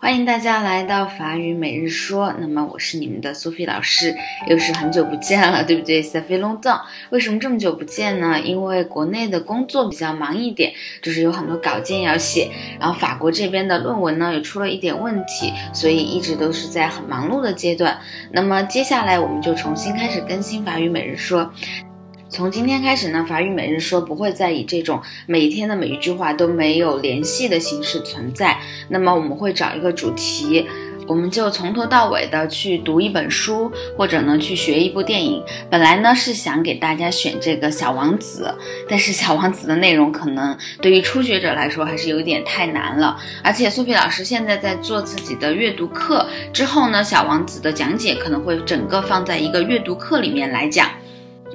欢迎大家来到法语每日说。那么我是你们的苏菲老师，又是很久不见了，对不对？Sophie Longdon，为什么这么久不见呢？因为国内的工作比较忙一点，就是有很多稿件要写，然后法国这边的论文呢也出了一点问题，所以一直都是在很忙碌的阶段。那么接下来我们就重新开始更新法语每日说。从今天开始呢，法语每日说不会再以这种每天的每一句话都没有联系的形式存在。那么我们会找一个主题，我们就从头到尾的去读一本书，或者呢去学一部电影。本来呢是想给大家选这个小王子，但是小王子的内容可能对于初学者来说还是有点太难了。而且苏菲老师现在在做自己的阅读课，之后呢小王子的讲解可能会整个放在一个阅读课里面来讲。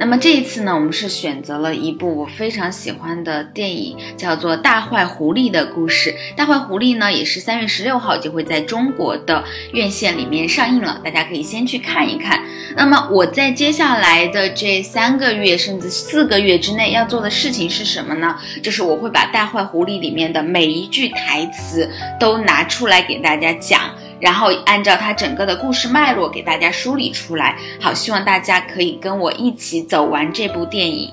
那么这一次呢，我们是选择了一部我非常喜欢的电影，叫做《大坏狐狸的故事》。《大坏狐狸》呢，也是三月十六号就会在中国的院线里面上映了，大家可以先去看一看。那么我在接下来的这三个月甚至四个月之内要做的事情是什么呢？就是我会把《大坏狐狸》里面的每一句台词都拿出来给大家讲。然后按照它整个的故事脉络给大家梳理出来，好，希望大家可以跟我一起走完这部电影。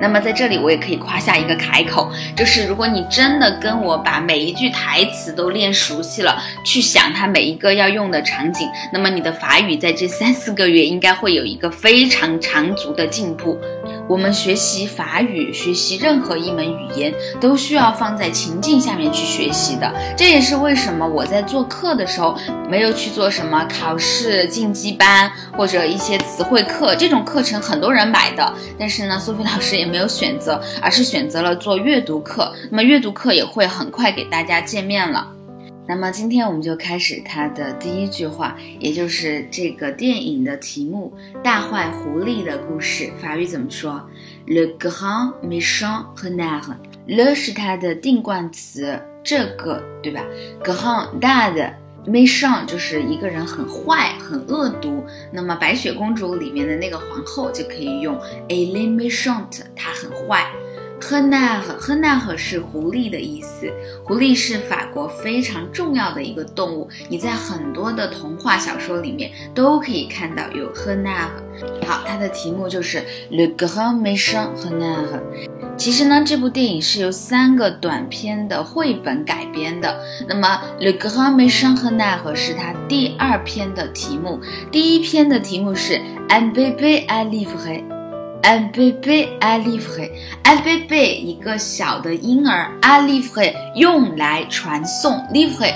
那么在这里我也可以夸下一个开口，就是如果你真的跟我把每一句台词都练熟悉了，去想它每一个要用的场景，那么你的法语在这三四个月应该会有一个非常长足的进步。我们学习法语，学习任何一门语言，都需要放在情境下面去学习的。这也是为什么我在做课的时候，没有去做什么考试晋级班或者一些词汇课这种课程，很多人买的。但是呢，苏菲老师也没有选择，而是选择了做阅读课。那么阅读课也会很快给大家见面了。那么今天我们就开始它的第一句话，也就是这个电影的题目《大坏狐狸的故事》。法语怎么说？Le grand méchant renard。Le 是它的定冠词，这个对吧？grand 大的，méchant 就是一个人很坏、很恶毒。那么白雪公主里面的那个皇后就可以用 Elle méchant，她很坏。赫纳赫赫纳赫是狐狸的意思，狐狸是法国非常重要的一个动物，你在很多的童话小说里面都可以看到有赫纳赫。好，它的题目就是 Le Grand Méchant Renard。其实呢，这部电影是由三个短篇的绘本改编的。那么 Le Grand Méchant Renard 是它第二篇的题目，第一篇的题目是 Un bébé à livrer。Un bébé à livrer，un bébé 一个小的婴儿，à livrer 用来传送，livrer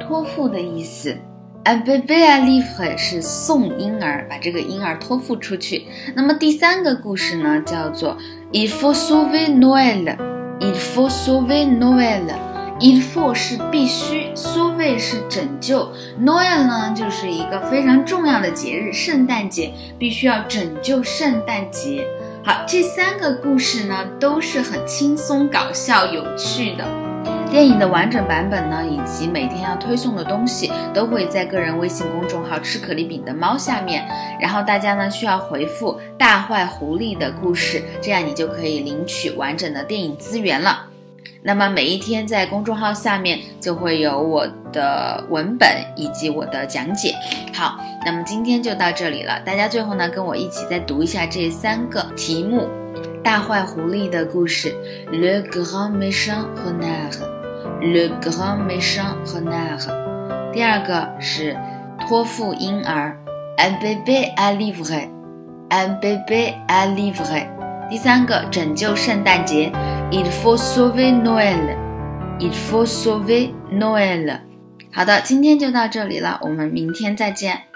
托付的意思。Un bébé à livrer 是送婴儿，把这个婴儿托付出去。那么第三个故事呢，叫做 Il faut sauver Noël，Il faut sauver Noël。Il faut 是必须，sauver 是拯救，Noel 呢就是一个非常重要的节日，圣诞节必须要拯救圣诞节。好，这三个故事呢都是很轻松、搞笑、有趣的。电影的完整版本呢，以及每天要推送的东西，都会在个人微信公众号“吃可丽饼的猫”下面。然后大家呢需要回复“大坏狐狸的故事”，这样你就可以领取完整的电影资源了。那么每一天在公众号下面就会有我的文本以及我的讲解。好，那么今天就到这里了。大家最后呢跟我一起再读一下这三个题目：大坏狐狸的故事，Le grand méchant renard，Le grand méchant renard。第二个是托付婴儿，Un bébé à livrer，Un bébé à livrer。第三个拯救圣诞节。Il faut sauver Noël. Il faut sauver Noël. 好的，今天就到这里了，我们明天再见。